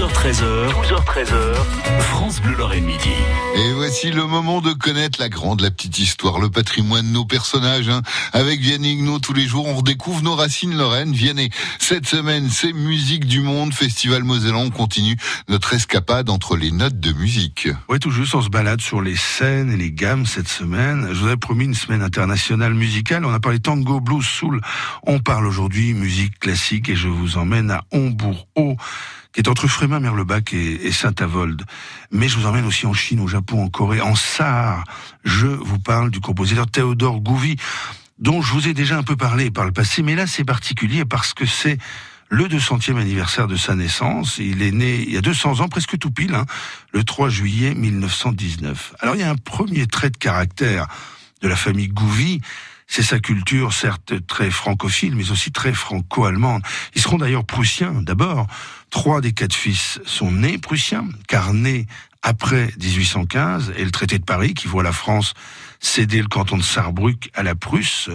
12h13h, 12h13h, France Bleu Lorraine Midi. Et voici le moment de connaître la grande, la petite histoire, le patrimoine, nos personnages. hein. Avec Vianney Hignaud, tous les jours, on redécouvre nos racines lorraines. Vianney, cette semaine, c'est Musique du Monde, Festival Mosellan. On continue notre escapade entre les notes de musique. Oui, tout juste, on se balade sur les scènes et les gammes cette semaine. Je vous avais promis une semaine internationale musicale. On a parlé tango, blues, soul. On parle aujourd'hui musique classique et je vous emmène à Hombourg-Haut, qui est entre Frémin, Merlebach et, Saint-Avold. Mais je vous emmène aussi en Chine, au Japon, en Corée, en Sahara. Je vous parle du compositeur Théodore Gouvy, dont je vous ai déjà un peu parlé par le passé, mais là c'est particulier parce que c'est le 200e anniversaire de sa naissance. Il est né il y a 200 ans, presque tout pile, hein, le 3 juillet 1919. Alors il y a un premier trait de caractère de la famille Gouvy, c'est sa culture, certes très francophile, mais aussi très franco-allemande. Ils seront d'ailleurs prussiens, d'abord. Trois des quatre fils sont nés prussiens, car nés après 1815 et le traité de Paris qui voit la France céder le canton de Sarrebruck à la Prusse.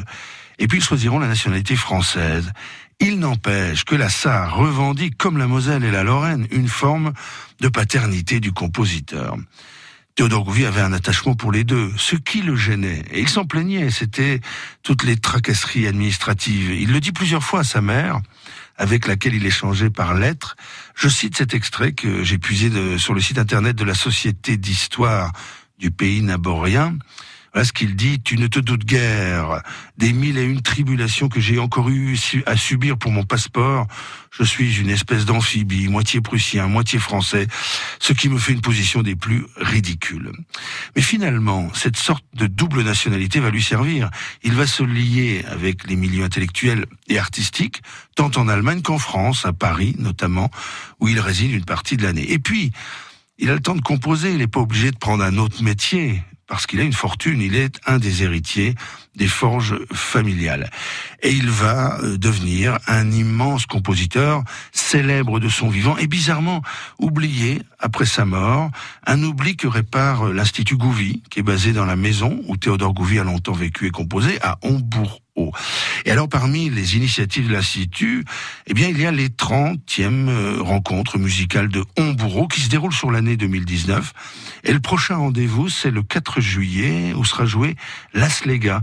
Et puis ils choisiront la nationalité française. Il n'empêche que la Sarre revendique, comme la Moselle et la Lorraine, une forme de paternité du compositeur. Théodore avait un attachement pour les deux, ce qui le gênait. Et il s'en plaignait, c'était toutes les tracasseries administratives. Il le dit plusieurs fois à sa mère, avec laquelle il échangeait par lettres. Je cite cet extrait que j'ai puisé sur le site internet de la Société d'histoire du pays naborien. Voilà ce qu'il dit, tu ne te doutes guère des mille et une tribulations que j'ai encore eu à subir pour mon passeport. Je suis une espèce d'amphibie, moitié prussien, moitié français, ce qui me fait une position des plus ridicules. Mais finalement, cette sorte de double nationalité va lui servir. Il va se lier avec les milieux intellectuels et artistiques, tant en Allemagne qu'en France, à Paris notamment, où il réside une partie de l'année. Et puis, il a le temps de composer, il n'est pas obligé de prendre un autre métier, parce qu'il a une fortune, il est un des héritiers des forges familiales. Et il va euh, devenir un immense compositeur, célèbre de son vivant, et bizarrement oublié après sa mort, un oubli que répare euh, l'Institut Gouvy, qui est basé dans la maison où Théodore Gouvy a longtemps vécu et composé, à Et alors, parmi les initiatives de l'Institut, eh bien, il y a les 30e euh, rencontres musicales de Hombourg-Haut qui se déroulent sur l'année 2019. Et le prochain rendez-vous, c'est le 4 juillet, où sera joué Las Lega.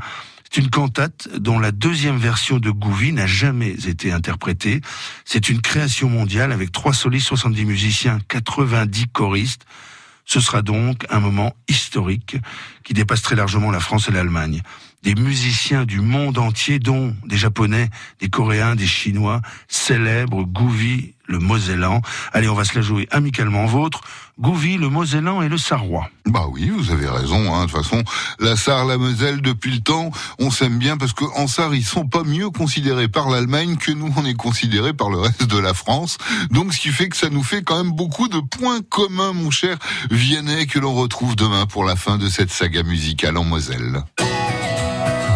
C'est une cantate dont la deuxième version de Gouvy n'a jamais été interprétée. C'est une création mondiale avec trois solistes, 70 musiciens, 90 choristes. Ce sera donc un moment historique qui dépasse très largement la France et l'Allemagne. Des musiciens du monde entier, dont des Japonais, des Coréens, des Chinois, célèbrent Gouvy, le Mosellan. Allez, on va se la jouer amicalement vôtre. Gouvy, le Mosellan et le Sarrois. Bah oui, vous avez raison. Hein. De toute façon, la Sarre, la Moselle, depuis le temps, on s'aime bien parce qu'en Sarre, ils sont pas mieux considérés par l'Allemagne que nous, on est considérés par le reste de la France. Donc, ce qui fait que ça nous fait quand même beaucoup de points communs, mon cher Vianney, que l'on retrouve demain pour la fin de cette saga musicale en Moselle.